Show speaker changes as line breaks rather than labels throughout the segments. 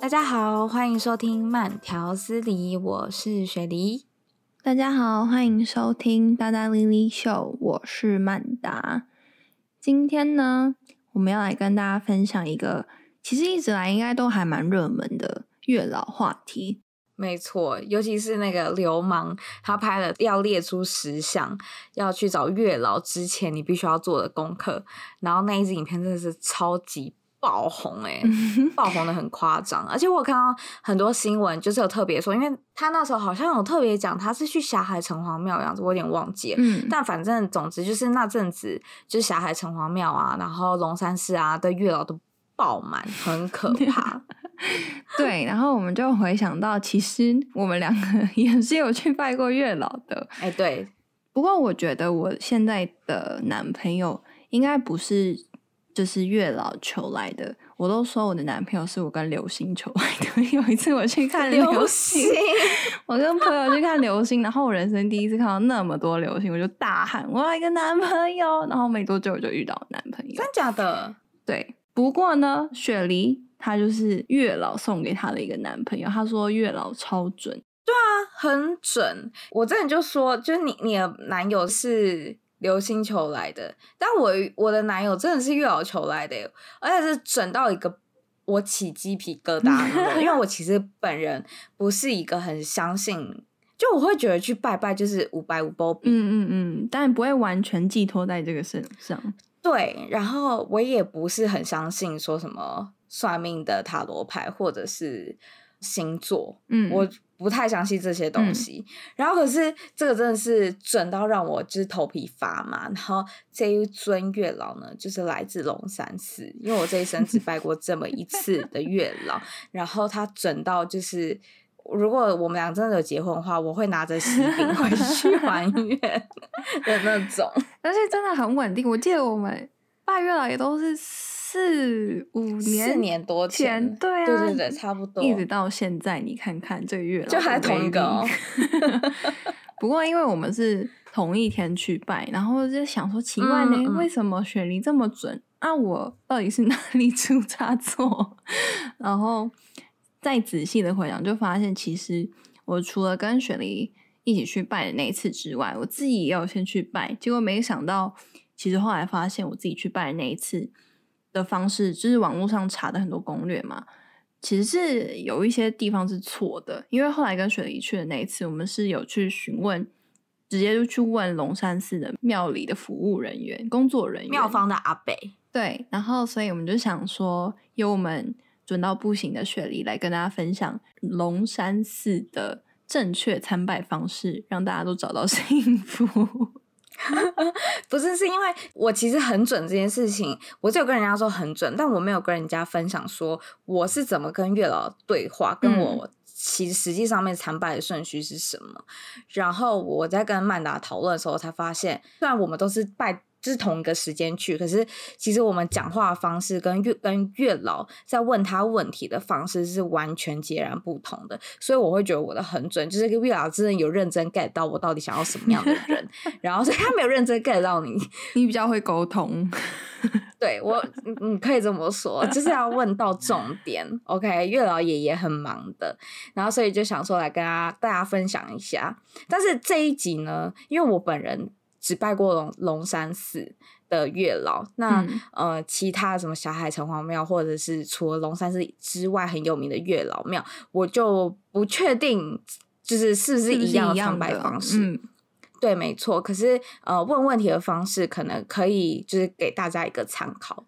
大家好，欢迎收听慢条斯理，我是雪梨。
大家好，欢迎收听大大莉莉秀，我是曼达。今天呢，我们要来跟大家分享一个其实一直来应该都还蛮热门的月老话题。
没错，尤其是那个流氓，他拍了要列出十项要去找月老之前你必须要做的功课，然后那一支影片真的是超级。爆红哎、欸，爆红的很夸张，而且我看到很多新闻，就是有特别说，因为他那时候好像有特别讲他是去霞海城隍庙的样子，我有点忘记了。嗯，但反正总之就是那阵子，就是霞海城隍庙啊，然后龙山寺啊的月老都爆满，很可怕。
对，然后我们就回想到，其实我们两个也是有去拜过月老的。
哎，对。
不过我觉得我现在的男朋友应该不是。就是月老求来的，我都说我的男朋友是我跟流星求来的。有一次我去看流星，流星我跟朋友去看流星，然后我人生第一次看到那么多流星，我就大喊我要一个男朋友。然后没多久我就遇到男朋友，
真假的？
对。不过呢，雪梨她就是月老送给她的一个男朋友，她说月老超准。
对啊，很准。我真的就说，就是你你的男友是。流星球来的，但我我的男友真的是月老球来的，而且是准到一个我起鸡皮疙瘩。因为我其实本人不是一个很相信，就我会觉得去拜拜就是五百五波比，
嗯嗯嗯，但不会完全寄托在这个身上。
对，然后我也不是很相信说什么算命的塔罗牌或者是星座，嗯，我。不太相信这些东西，嗯、然后可是这个真的是准到让我就是头皮发麻。然后这一尊月老呢，就是来自龙山寺，因为我这一生只拜过这么一次的月老。然后他准到就是，如果我们俩真的有结婚的话，我会拿着喜饼 回去还愿的那种。
而且真的很稳定，我记得我们拜月老也都是。四五年，
四年多前，
对啊，
对对对，差不多，
一直到现在，你看看这个月老
就还同一个哦。
不过因为我们是同一天去拜，然后就想说奇怪呢，嗯嗯、为什么雪梨这么准？啊，我到底是哪里出差错？然后再仔细的回想，就发现其实我除了跟雪梨一起去拜的那一次之外，我自己也有先去拜，结果没想到，其实后来发现我自己去拜的那一次。的方式就是网络上查的很多攻略嘛，其实是有一些地方是错的。因为后来跟雪梨去的那一次，我们是有去询问，直接就去问龙山寺的庙里的服务人员、工作人员、
庙方的阿北。
对，然后所以我们就想说，有我们准到不行的雪梨来跟大家分享龙山寺的正确参拜方式，让大家都找到 幸福。
不是，是因为我其实很准这件事情，我只有跟人家说很准，但我没有跟人家分享说我是怎么跟月老对话，跟我其实实际上面参拜的顺序是什么。嗯、然后我在跟曼达讨论的时候，才发现，虽然我们都是拜。就是同一个时间去，可是其实我们讲话的方式跟月跟月老在问他问题的方式是完全截然不同的，所以我会觉得我的很准，就是月老真的有认真 get 到我到底想要什么样的人，然后所以他没有认真 get 到你，
你比较会沟通，
对我，你可以这么说，就是要问到重点。OK，月老爷爷很忙的，然后所以就想说来跟大家大家分享一下，但是这一集呢，因为我本人。只拜过龙龙山寺的月老，那、嗯、呃，其他什么小海城隍庙，或者是除了龙山寺之外很有名的月老庙，我就不确定，就是是不是一样的参拜方式。嗯、对，没错。可是呃，问问题的方式可能可以，就是给大家一个参考。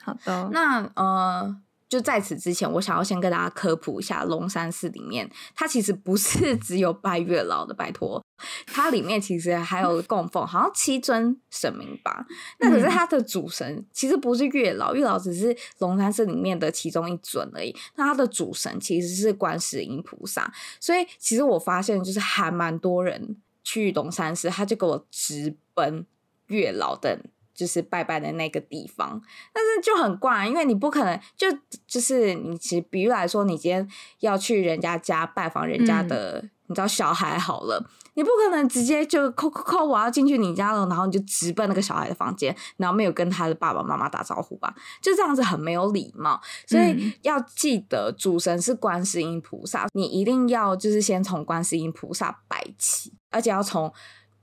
好的，
那呃。就在此之前，我想要先跟大家科普一下，龙山寺里面它其实不是 只有拜月老的，拜托，它里面其实还有供奉好像七尊神明吧。那可是它的主神其实不是月老，月老只是龙山寺里面的其中一尊而已。那它的主神其实是观世音菩萨，所以其实我发现就是还蛮多人去龙山寺，他就给我直奔月老的。就是拜拜的那个地方，但是就很怪，因为你不可能就就是你其实，比如来说，你今天要去人家家拜访人家的你知道小孩好了，你不可能直接就扣扣扣，我要进去你家了，然后你就直奔那个小孩的房间，然后没有跟他的爸爸妈妈打招呼吧？就这样子很没有礼貌。所以要记得，主神是观世音菩萨，你一定要就是先从观世音菩萨拜起，而且要从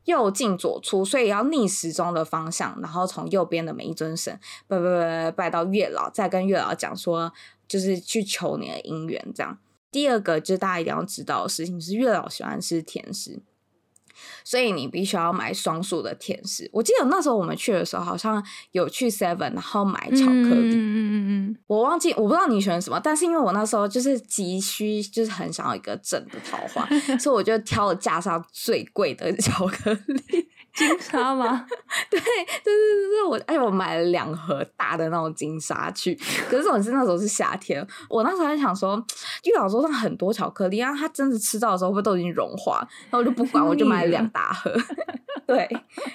右进左出，所以要逆时钟的方向，然后从右边的每一尊神拜拜拜拜拜到月老，再跟月老讲说，就是去求你的姻缘这样。第二个就是大家一定要知道的事情是，月老喜欢吃甜食，所以你必须要买双数的甜食。我记得那时候我们去的时候，好像有去 Seven，然后买巧克力。嗯嗯嗯，我忘记，我不知道你喜欢什么，但是因为我那时候就是急需，就是很想要一个整的桃花，所以我就挑了架上最贵的巧克力。
金沙吗？
对，对对对对，我哎，我买了两盒大的那种金沙去。可是我是那时候是夏天，我那时候还想说，月老桌上很多巧克力，然后他真的吃到的时候会不会都已经融化？然后我就不管，我就买了两大盒。对，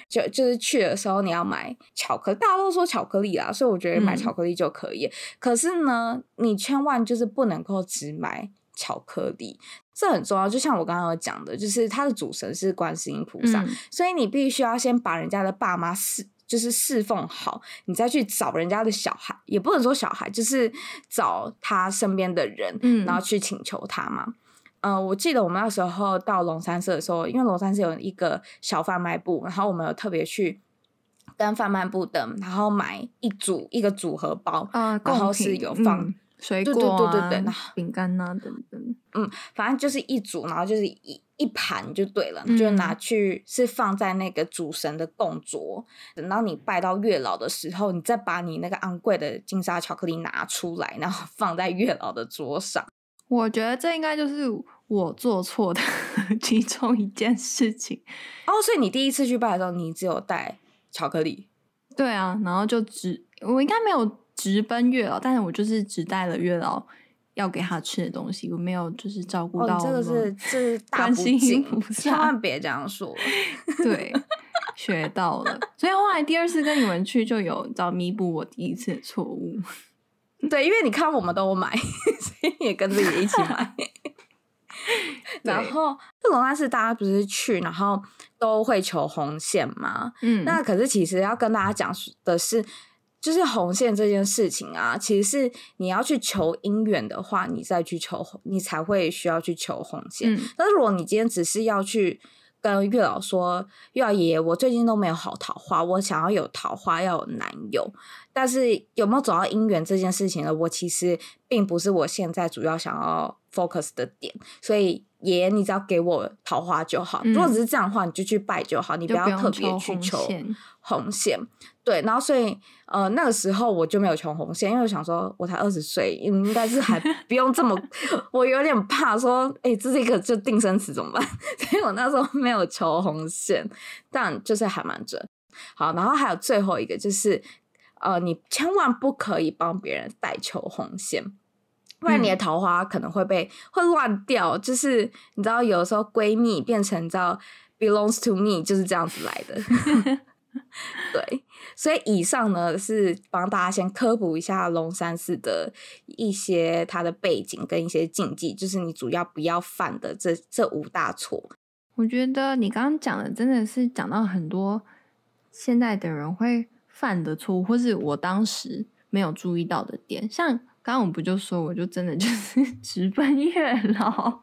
就就是去的时候你要买巧克力，大家都说巧克力啦，所以我觉得买巧克力就可以。嗯、可是呢，你千万就是不能够只买巧克力。这很重要，就像我刚刚有讲的，就是他的主神是观世音菩萨，嗯、所以你必须要先把人家的爸妈侍，就是侍奉好，你再去找人家的小孩，也不能说小孩，就是找他身边的人，嗯、然后去请求他嘛。嗯、呃，我记得我们那时候到龙山寺的时候，因为龙山寺有一个小贩卖部，然后我们有特别去跟贩卖部的，然后买一组一个组合包，啊、然后是有放。嗯
水果啊，
对对对对对，
饼干啊等等，
嗯，反正就是一组，然后就是一一盘就对了，嗯、就拿去是放在那个主神的供桌，等到你拜到月老的时候，你再把你那个昂贵的金沙巧克力拿出来，然后放在月老的桌上。
我觉得这应该就是我做错的 其中一件事情。
哦，所以你第一次去拜的时候，你只有带巧克力？
对啊，然后就只我应该没有。直奔月老，但是我就是只带了月老要给他吃的东西，我没有就是照顾到。
这个是这是大不敬，千万别这样说。
对，学到了。所以后来第二次跟你们去，就有找弥补我第一次的错误。
对，因为你看我们都买，所以也跟着也一起买。然后这龙山寺大家不是去，然后都会求红线吗？嗯，那可是其实要跟大家讲的是。就是红线这件事情啊，其实是你要去求姻缘的话，你再去求，你才会需要去求红线。嗯、但是如果你今天只是要去跟月老说，月老爷爷，我最近都没有好桃花，我想要有桃花，要有男友，但是有没有走到姻缘这件事情呢？我其实并不是我现在主要想要 focus 的点，所以爷爷，你只要给我桃花就好。嗯、如果只是这样的话，你就去拜就好，你不要特别去求红线。对，然后所以呃那个时候我就没有求红线，因为我想说我才二十岁，应该是还 不用这么，我有点怕说，哎，这是一个就定生死怎么办？所以我那时候没有求红线，但就是还蛮准。好，然后还有最后一个就是，呃，你千万不可以帮别人代求红线，不然你的桃花可能会被会乱掉。就是你知道，有时候闺蜜变成叫 belongs to me，就是这样子来的。对，所以以上呢是帮大家先科普一下龙山寺的一些它的背景跟一些禁忌，就是你主要不要犯的这这五大错。
我觉得你刚刚讲的真的是讲到很多现在的人会犯的错误，或是我当时没有注意到的点。像刚刚我不就说，我就真的就是 直奔月老，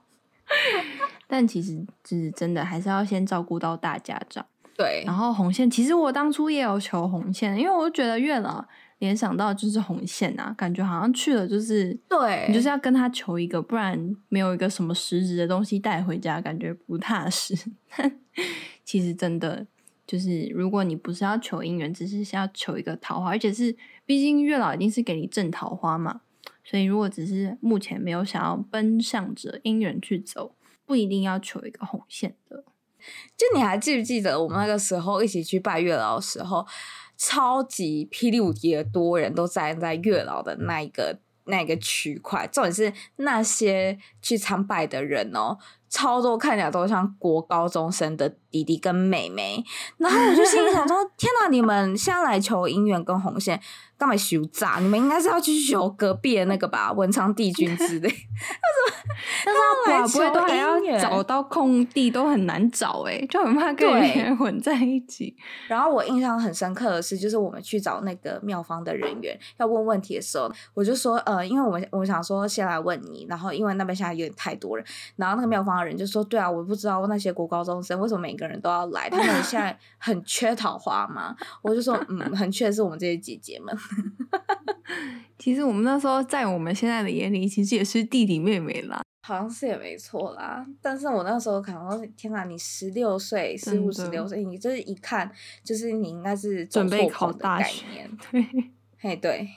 但其实就是真的还是要先照顾到大家长。
对，
然后红线，其实我当初也有求红线，因为我觉得月老联想到就是红线啊，感觉好像去了就是，
对，
你就是要跟他求一个，不然没有一个什么实质的东西带回家，感觉不踏实。其实真的就是，如果你不是要求姻缘，只是要求一个桃花，而且是毕竟月老一定是给你正桃花嘛，所以如果只是目前没有想要奔向着姻缘去走，不一定要求一个红线的。
就你还记不记得我们那个时候一起去拜月老的时候，超级霹雳无敌的多人都站在月老的那一个那一个区块，重点是那些去参拜的人哦，超多看起来都像国高中生的弟弟跟妹妹，然后我就心里想说：天哪，你们现在来求姻缘跟红线。干嘛修炸？你们应该是要去求隔壁的那个吧，文昌帝君之类。他说，
但是他来不会都还要找到空地，都很难找哎、欸，就很怕跟别人混在一起。
然后我印象很深刻的是，就是我们去找那个庙方的人员要问问题的时候，我就说，呃，因为我们我想说先来问你，然后因为那边现在有点太多人，然后那个庙方的人就说，对啊，我不知道那些国高中生为什么每个人都要来，他们现在 很缺桃花吗。我就说，嗯，很缺的是我们这些姐姐们。
其实我们那时候在我们现在的眼里，其实也是弟弟妹妹啦，
好像是也没错啦。但是我那时候可能，天哪，你十六岁，十五十六岁，你就是一看，就是你应该是
准备考大学。对，
嘿，对，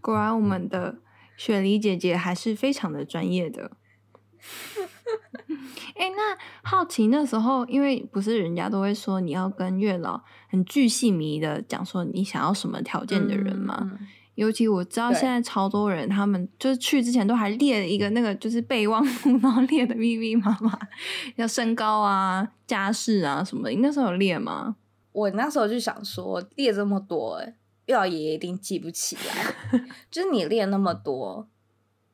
果然我们的雪梨姐姐还是非常的专业的。哎、欸，那好奇那时候，因为不是人家都会说你要跟月老很巨细迷的讲说你想要什么条件的人吗、嗯？尤其我知道现在超多人，他们就是去之前都还列了一个那个就是备忘录，然后列的密密麻麻，要身高啊、家世啊什么的。你那时候有列吗？
我那时候就想说，列这么多，月老爷爷一定记不起来。就是你列那么多，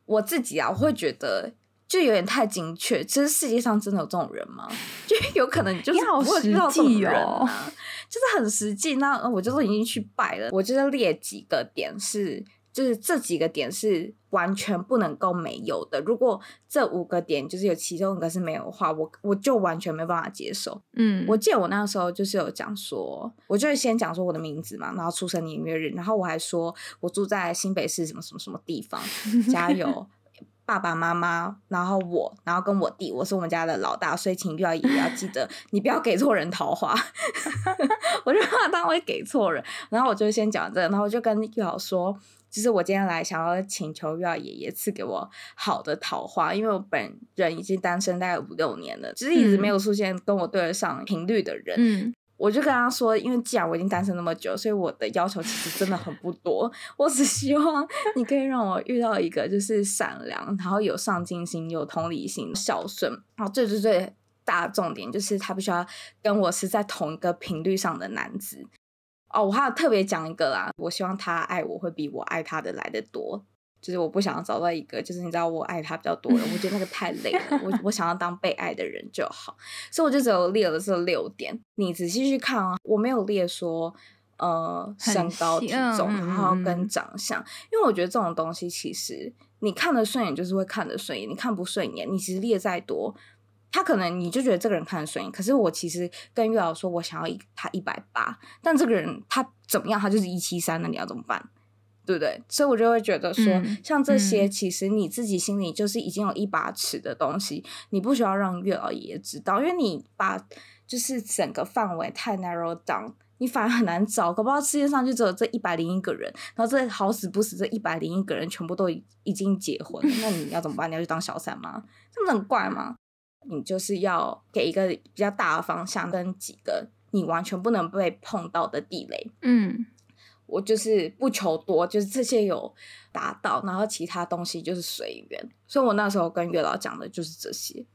我自己啊，我会觉得。就有点太精确，其实世界上真的有这种人吗？就有可能你就是不会遇到这种人啊，就是很实际。那我就是已经去拜了，我就是列几个点是，就是这几个点是完全不能够没有的。如果这五个点就是有其中一个是没有的话，我我就完全没办法接受。嗯，我记得我那个时候就是有讲说，我就会先讲说我的名字嘛，然后出生年月日，然后我还说我住在新北市什么什么什么地方，加油。爸爸妈妈，然后我，然后跟我弟，我是我们家的老大，所以请月老爷爷要记得，你不要给错人桃花。我就怕他会给错人，然后我就先讲这个，然后我就跟玉老说，就是我今天来想要请求玉老爷爷赐给我好的桃花，因为我本人已经单身大概五六年了，只是一直没有出现跟我对得上频率的人。嗯我就跟他说，因为既然我已经单身那么久，所以我的要求其实真的很不多。我只希望你可以让我遇到一个就是善良，然后有上进心、有同理心、孝顺。然后最最最大的重点就是他必须要跟我是在同一个频率上的男子。哦，我还要特别讲一个啦，我希望他爱我会比我爱他的来得多。就是我不想要找到一个，就是你知道我爱他比较多的人，我觉得那个太累了。我我想要当被爱的人就好，所以我就只有列了这六点。你仔细去看啊，我没有列说呃身高体重，然后跟长相，因为我觉得这种东西其实你看得顺眼就是会看得顺眼，你看不顺眼，你其实列再多，他可能你就觉得这个人看得顺眼，可是我其实跟月老说我想要一他一百八，但这个人他怎么样，他就是一七三，那你要怎么办？对不对？所以我就会觉得说，嗯、像这些，其实你自己心里就是已经有一把尺的东西，嗯、你不需要让月老爷爷知道，因为你把就是整个范围太 narrow down，你反而很难找。搞不好世界上就只有这一百零一个人，然后这好死不死这一百零一个人全部都已经结婚，那你要怎么办？你要去当小三吗？这不是很怪吗？你就是要给一个比较大的方向，跟几个你完全不能被碰到的地雷。嗯。我就是不求多，就是这些有达到，然后其他东西就是随缘。所以我那时候跟月老讲的就是这些。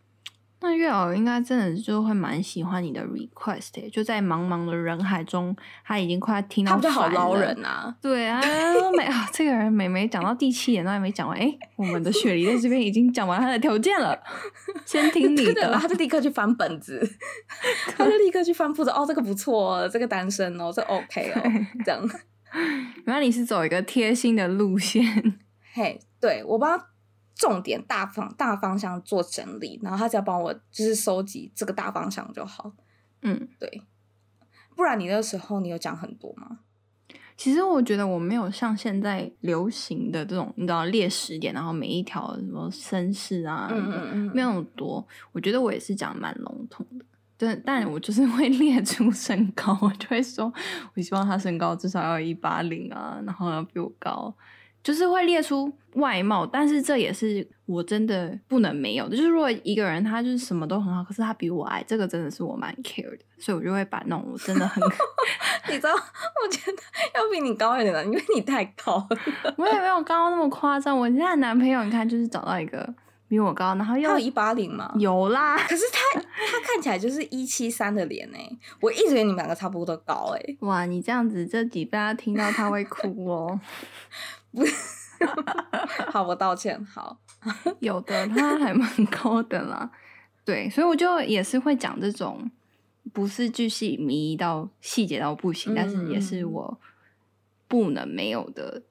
那月老应该真的就会蛮喜欢你的 request，就在茫茫的人海中，他已经快听到。他
好捞人啊！
对啊，没 啊，这个人每每讲到第七点都还没讲完，哎，我们的雪梨在这边已经讲完他的条件了，先听你的，
的，他就立刻去翻本子，他就立刻去翻簿子。哦，这个不错，这个单身哦，这 OK 哦，这样。
原来你是走一个贴心的路线，
嘿、对，我帮他重点大方大方向做整理，然后他只要帮我就是收集这个大方向就好。嗯，对，不然你那时候你有讲很多吗？
其实我觉得我没有像现在流行的这种，你知道列十点，然后每一条什么绅士啊，嗯嗯嗯，没有那么多。我觉得我也是讲蛮笼统的。对，但我就是会列出身高，我就会说，我希望他身高至少要一八零啊，然后要比我高，就是会列出外貌。但是这也是我真的不能没有的，就是如果一个人他就是什么都很好，可是他比我矮，这个真的是我蛮 care 的，所以我就会把那种我真的很，
你知道，我觉得要比你高一点的，因为你太高了，
我也没有高那么夸张。我现在男朋友你看，就是找到一个。比我高，然后又
他有一八零吗？
有啦，
可是他 他看起来就是一七三的脸哎，我一直以为你们两个差不多高哎。
哇，你这样子这几大家听到他会哭哦。
不，好，我道歉。好，
有的他还蛮高的啦。对，所以我就也是会讲这种，不是巨细迷到细节到不行，嗯、但是也是我不能没有的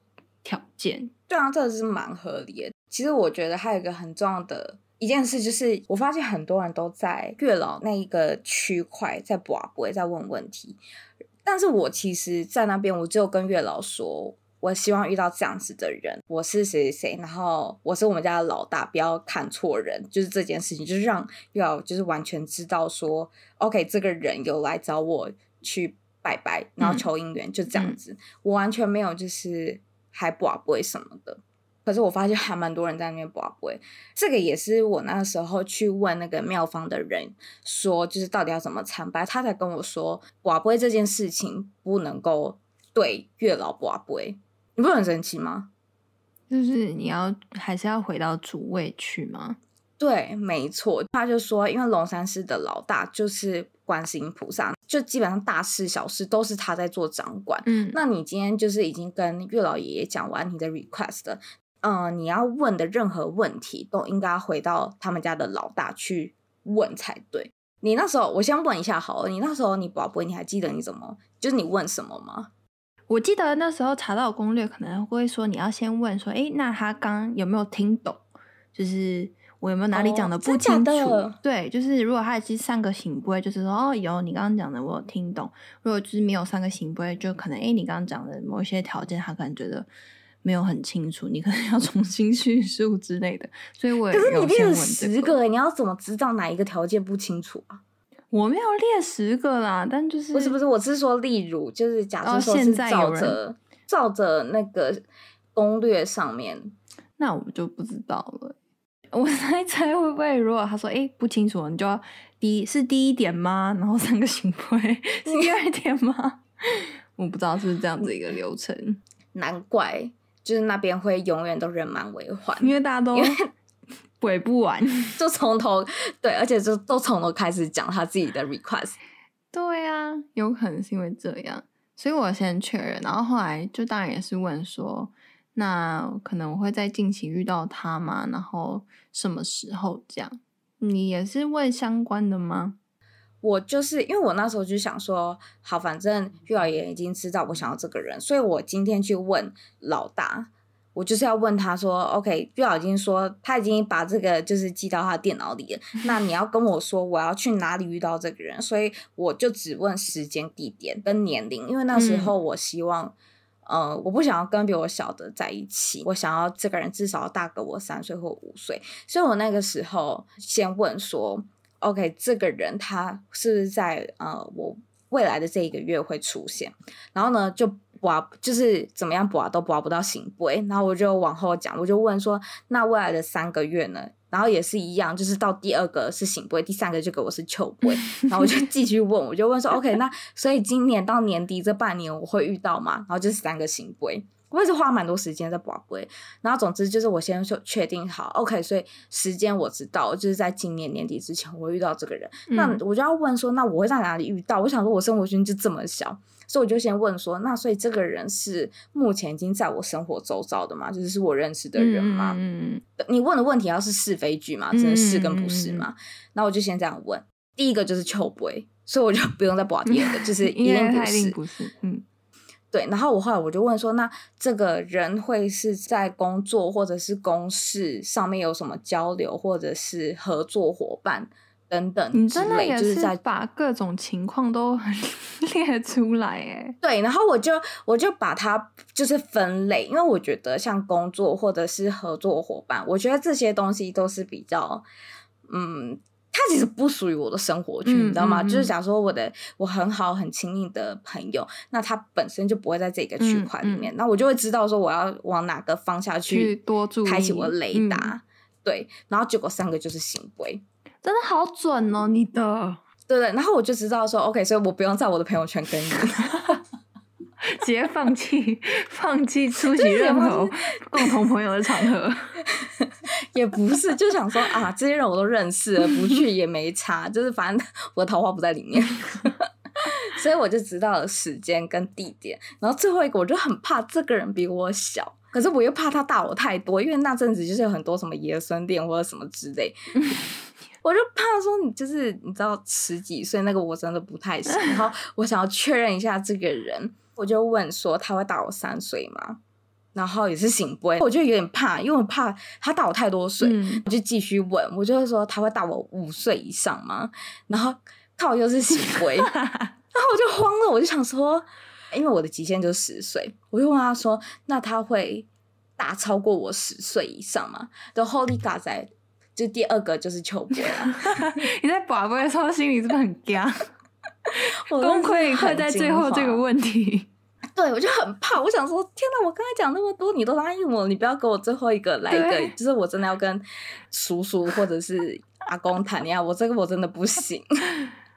条件。
对啊，这个是蛮合理的。其实我觉得还有一个很重要的一件事，就是我发现很多人都在月老那一个区块在跋杯，在问问题。但是我其实，在那边我只有跟月老说，我希望遇到这样子的人，我是谁谁谁，然后我是我们家的老大，不要看错人，就是这件事情，就是让月老就是完全知道说，OK，这个人有来找我去拜拜，然后求姻缘，嗯、就这样子，我完全没有就是还跋杯什么的。可是我发现还蛮多人在那边跋杯，这个也是我那个时候去问那个庙方的人说，就是到底要怎么参拜，他才跟我说，跋杯这件事情不能够对月老跋杯，你不很神奇吗？
就是你要还是要回到主位去吗？
对，没错，他就说，因为龙山寺的老大就是观世音菩萨，就基本上大事小事都是他在做掌管。嗯，那你今天就是已经跟月老爷爷讲完你的 request 了。嗯、呃，你要问的任何问题都应该回到他们家的老大去问才对。你那时候，我先问一下好了，你那时候你宝贝，你还记得你怎么，就是你问什么吗？
我记得那时候查到攻略可能会说你要先问说，诶，那他刚有没有听懂？就是我有没有哪里讲的不清楚？哦、对，就是如果他是三个行不会，就是说哦，有你刚刚讲的我有听懂。如果就是没有三个行不会，就可能诶，你刚刚讲的某一些条件，他可能觉得。没有很清楚，你可能要重新叙述之类的，所以我也、这个、可是你列了十个，
你要怎么知道哪一个条件不清楚啊？
我没有列十个啦，但就是
不是不是，我是说例如，就是假设说是照着照着那个攻略上面，
那我们就不知道了。我猜猜会不会，如果他说哎不清楚，你就要第一是第一点吗？然后三个圣杯是第二点吗？我不知道是不是这样子一个流程，
难怪。就是那边会永远都人满为患，
因为大家都鬼 不完，
就从头对，而且就都从头开始讲他自己的 request。
对啊，有可能是因为这样，所以我先确认，然后后来就当然也是问说，那可能我会在近期遇到他吗？然后什么时候这样？你也是问相关的吗？
我就是因为我那时候就想说，好，反正月老爷已经知道我想要这个人，所以我今天去问老大，我就是要问他说，OK，月老已经说他已经把这个就是记到他电脑里了，那你要跟我说我要去哪里遇到这个人，所以我就只问时间、地点跟年龄，因为那时候我希望，嗯、呃，我不想要跟比我小的在一起，我想要这个人至少要大个我三岁或五岁，所以我那个时候先问说。OK，这个人他是不是在呃我未来的这一个月会出现？然后呢，就拔就是怎么样拔都拔不到圣杯，然后我就往后讲，我就问说，那未来的三个月呢？然后也是一样，就是到第二个是圣杯，第三个就给我是笑杯，然后我就继续问，我就问说，OK，那所以今年到年底这半年我会遇到吗？然后就是三个圣杯。我也是花蛮多时间在跋杯，然后总之就是我先说确定好，OK，所以时间我知道，就是在今年年底之前我会遇到这个人。嗯、那我就要问说，那我会在哪里遇到？我想说，我生活圈就这么小，所以我就先问说，那所以这个人是目前已经在我生活周遭的吗？就是是我认识的人吗？嗯，你问的问题要是是非句嘛，真的是跟不是嘛？那、嗯、我就先这样问，第一个就是笑杯，所以我就不用再跋第二个，就是 一定不是，
不是，嗯。
对，然后我后来我就问说，那这个人会是在工作或者是公事上面有什么交流，或者是合作伙伴等等
你真的也是在把各种情况都 列出来哎。
对，然后我就我就把它就是分类，因为我觉得像工作或者是合作伙伴，我觉得这些东西都是比较嗯。他其实不属于我的生活圈，嗯、你知道吗？嗯、就是假如说我的我很好很亲密的朋友，那他本身就不会在这个区块里面，那、嗯、我就会知道说我要往哪个方向去多注意开启我的雷达。嗯、对，然后结果三个就是圣杯，
真的好准哦，你的
对对，然后我就知道说，OK，所以我不用在我的朋友圈跟你。
直接放弃，放弃出席任何共同朋友的场合。
也不是，就想说啊，这些人我都认识了，不去也没差，就是反正我的桃花不在里面，所以我就知道了时间跟地点。然后最后一个，我就很怕这个人比我小，可是我又怕他大我太多，因为那阵子就是有很多什么爷孙恋或者什么之类，我就怕说你就是你知道十几岁那个我真的不太行。然后我想要确认一下这个人，我就问说他会大我三岁吗？然后也是醒杯，我就有点怕，因为我怕他大我太多岁，嗯、我就继续问，我就会说他会大我五岁以上吗？然后靠又是醒杯，然后我就慌了，我就想说，因为我的极限就是十岁，我就问他说，那他会大超过我十岁以上吗？的 Holy God 在，就第二个就是秋波啊！
你在宝贝的时候心里是不是很僵？崩溃会在最后这个问题。
对，我就很怕，我想说，天哪！我刚才讲那么多，你都答应我，你不要给我最后一个来一个，就是我真的要跟叔叔或者是阿公谈恋爱，我这个我真的不行。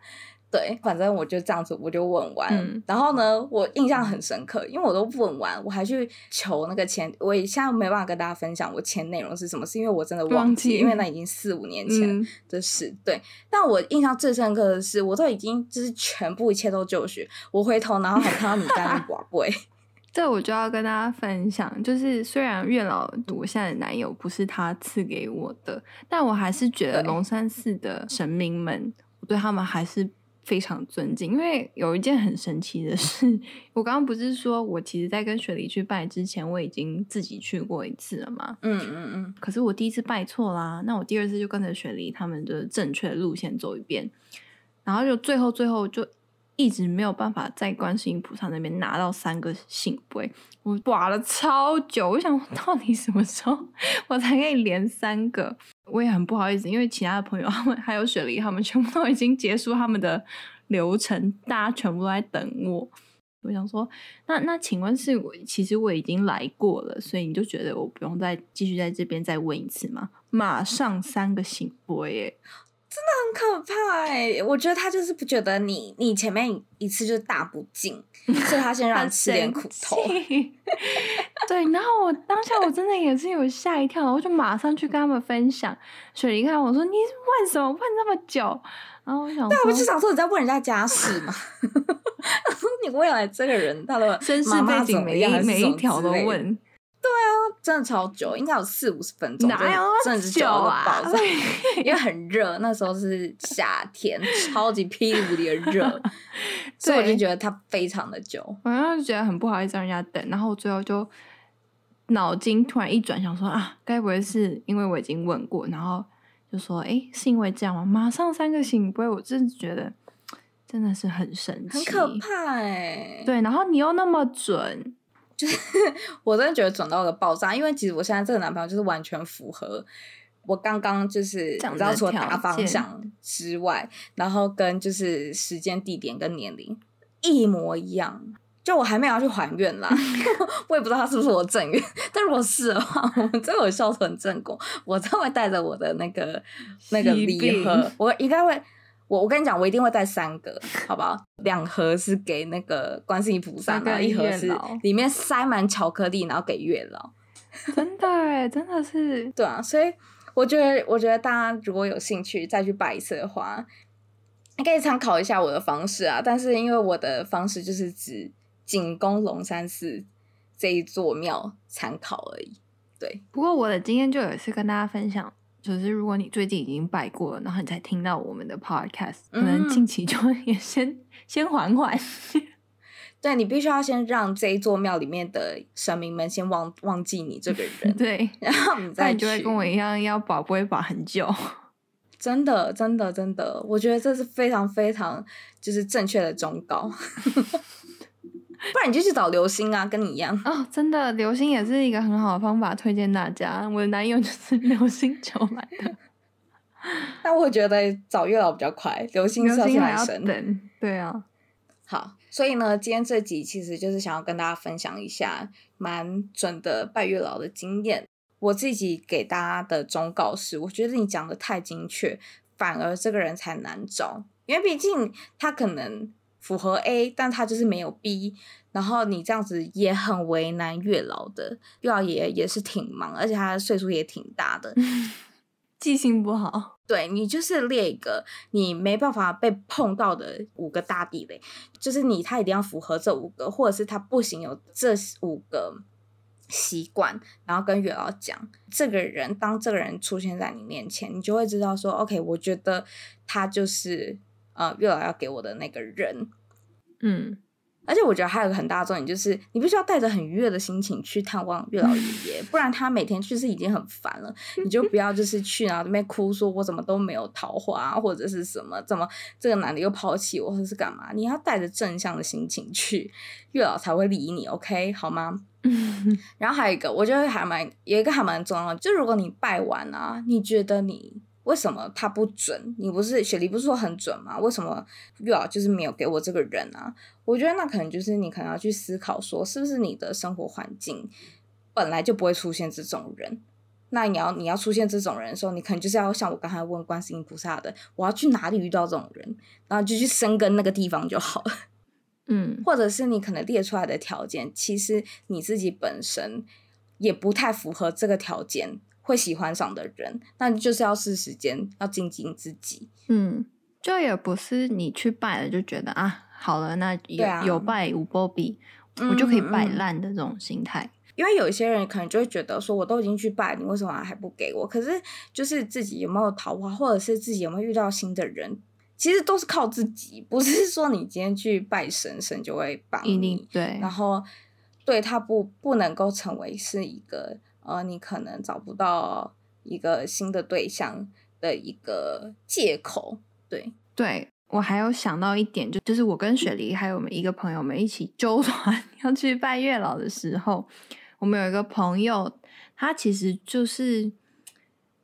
对，反正我就这样子，我就问完，嗯、然后呢，我印象很深刻，因为我都问完，我还去求那个签，我也现在没办法跟大家分享我签内容是什么，是因为我真的忘记，因为那已经四五年。前的事。嗯、对，但我印象最深刻的是，我都已经就是全部一切都就绪，我回头然后还看到你在那寡贵，
这我就要跟大家分享，就是虽然月老我现在的男友不是他赐给我的，但我还是觉得龙山寺的神明们，我对他们还是。非常尊敬，因为有一件很神奇的事，我刚刚不是说我其实，在跟雪梨去拜之前，我已经自己去过一次了嘛？嗯嗯嗯。可是我第一次拜错啦，那我第二次就跟着雪梨他们的正确的路线走一遍，然后就最后最后就。一直没有办法在观世音菩萨那边拿到三个信杯，我挂了超久。我想到底什么时候我才可以连三个？我也很不好意思，因为其他的朋友他们还有雪梨，他们全部都已经结束他们的流程，大家全部都在等我。我想说，那那请问是我其实我已经来过了，所以你就觉得我不用再继续在这边再问一次吗？马上三个圣杯耶！
真的很可怕哎、欸！我觉得他就是不觉得你，你前面一次就大不敬，所以他先让你吃点苦头。
对，然后我当下我真的也是有吓一跳，我就马上去跟他们分享。雪梨看我说：“你问什么？问那么久？”然后我想，
对，我就想说你在问人家家事嘛。说你未来这个人他的
身世背景每一每一条都问。
对啊，真的超久，应该有四五十分钟，
哪有那么久啊？
因为很热，那时候是夏天，超级霹雳无敌的热，所以我就觉得它非常的久，
我然后就觉得很不好意思让人家等，然后最后就脑筋突然一转，想说啊，该不会是因为我已经问过，然后就说，哎，是因为这样吗？马上三个圣杯，我真的觉得真的是很神奇，
很可怕哎、欸，
对，然后你又那么准。
就是我真的觉得转到了爆炸，因为其实我现在这个男朋友就是完全符合我刚刚就是你知道除了大方向之外，然后跟就是时间、地点跟年龄一模一样。就我还没有要去还愿啦，我也不知道他是不是我正缘，但如果是的话，我们真的有孝顺正果，我真会带着我的那个那个礼盒，我应该会。我我跟你讲，我一定会带三个，好不好？两盒是给那个观世音菩萨，然后一盒是里面塞满巧克力，然后给月老。
真的哎，真的是。
对啊，所以我觉得，我觉得大家如果有兴趣再去拜一次的话，你可以参考一下我的方式啊。但是因为我的方式就是只仅供龙山寺这一座庙参考而已。对，
不过我的经验就有一次跟大家分享。就是如果你最近已经拜过了，然后你才听到我们的 podcast，可能近期就也先、嗯、先缓缓。
对，你必须要先让这一座庙里面的神明们先忘忘记你这个人，
对，
然后你再
你就会跟我一样要保不会保很久。
真的，真的，真的，我觉得这是非常非常就是正确的忠告。不然你就去找流星啊，跟你一样
哦。真的，流星也是一个很好的方法，推荐大家。我的男友就是流星求来的。
但我觉得找月老比较快，流星是要来生。
对啊。
好，所以呢，今天这集其实就是想要跟大家分享一下蛮准的拜月老的经验。我自己给大家的忠告是，我觉得你讲的太精确，反而这个人才难找，因为毕竟他可能。符合 A，但他就是没有 B，然后你这样子也很为难月老的。月老爷爷也是挺忙，而且他的岁数也挺大的，
记性不好。
对，你就是列一个你没办法被碰到的五个大地雷，就是你他一定要符合这五个，或者是他不行有这五个习惯，然后跟月老讲，这个人当这个人出现在你面前，你就会知道说，OK，我觉得他就是。呃，月老要给我的那个人，
嗯，
而且我觉得还有个很大的重点，就是你必须要带着很愉悦的心情去探望月老爷爷，不然他每天去是已经很烦了。你就不要就是去然后那边哭，说我怎么都没有桃花，或者是什么，怎么这个男的又抛弃我，或者是干嘛？你要带着正向的心情去，月老才会理你，OK 好吗？嗯 然后还有一个，我觉得还蛮有一个还蛮重要的，就如果你拜完啊，你觉得你。为什么他不准？你不是雪梨不是说很准吗？为什么月老就是没有给我这个人啊？我觉得那可能就是你可能要去思考说，是不是你的生活环境本来就不会出现这种人？那你要你要出现这种人的时候，你可能就是要像我刚才问观世音菩萨的，我要去哪里遇到这种人，然后就去生根那个地方就好了。
嗯，
或者是你可能列出来的条件，其实你自己本身也不太符合这个条件。会喜欢上的人，那你就是要试时间，要精进自己。
嗯，就也不是你去拜了就觉得啊，好了，那有、啊、有拜无波比，我就可以摆烂的这种心态。
因为有一些人可能就会觉得说，我都已经去拜，你为什么还不给我？可是就是自己有没有桃花，或者是自己有没有遇到新的人，其实都是靠自己，不是说你今天去拜神，神就会帮你。
对，
然后对他不不能够成为是一个。呃，你可能找不到一个新的对象的一个借口，对
对。我还有想到一点，就就是我跟雪梨还有我们一个朋友们一起揪团 要去拜月老的时候，我们有一个朋友，他其实就是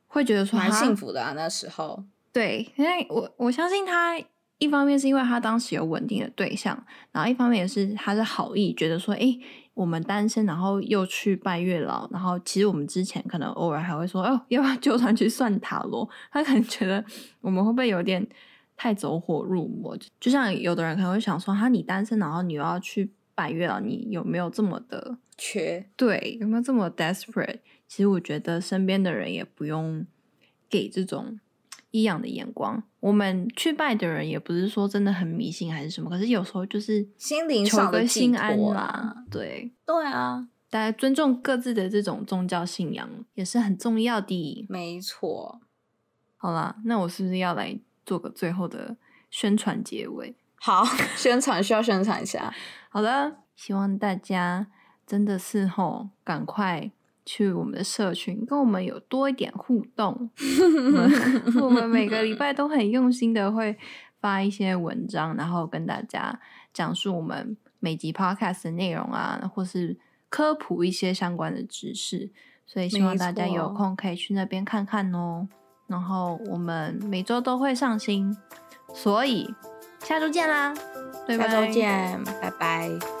会觉得说
蛮幸福的啊，那时候。
对，因为我我相信他一方面是因为他当时有稳定的对象，然后一方面也是他是好意，觉得说，哎。我们单身，然后又去拜月老，然后其实我们之前可能偶尔还会说，哦，要不要揪团去算塔罗？他可能觉得我们会不会有点太走火入魔？就像有的人可能会想说，哈，你单身，然后你又要去拜月老，你有没有这么的
缺？
对，有没有这么 desperate？其实我觉得身边的人也不用给这种。异样的眼光，我们去拜的人也不是说真的很迷信还是什么，可是有时候就是
心灵上的
心安啦。
啊、
对，
对啊，
大家尊重各自的这种宗教信仰也是很重要的。
没错。
好啦，那我是不是要来做个最后的宣传结尾？
好，宣传需要宣传一下。
好的，希望大家真的是吼，赶快。去我们的社群，跟我们有多一点互动。我们每个礼拜都很用心的会发一些文章，然后跟大家讲述我们每集 podcast 的内容啊，或是科普一些相关的知识。所以希望大家有空可以去那边看看哦。然后我们每周都会上新，所以下周见啦！对，
下周见，拜拜。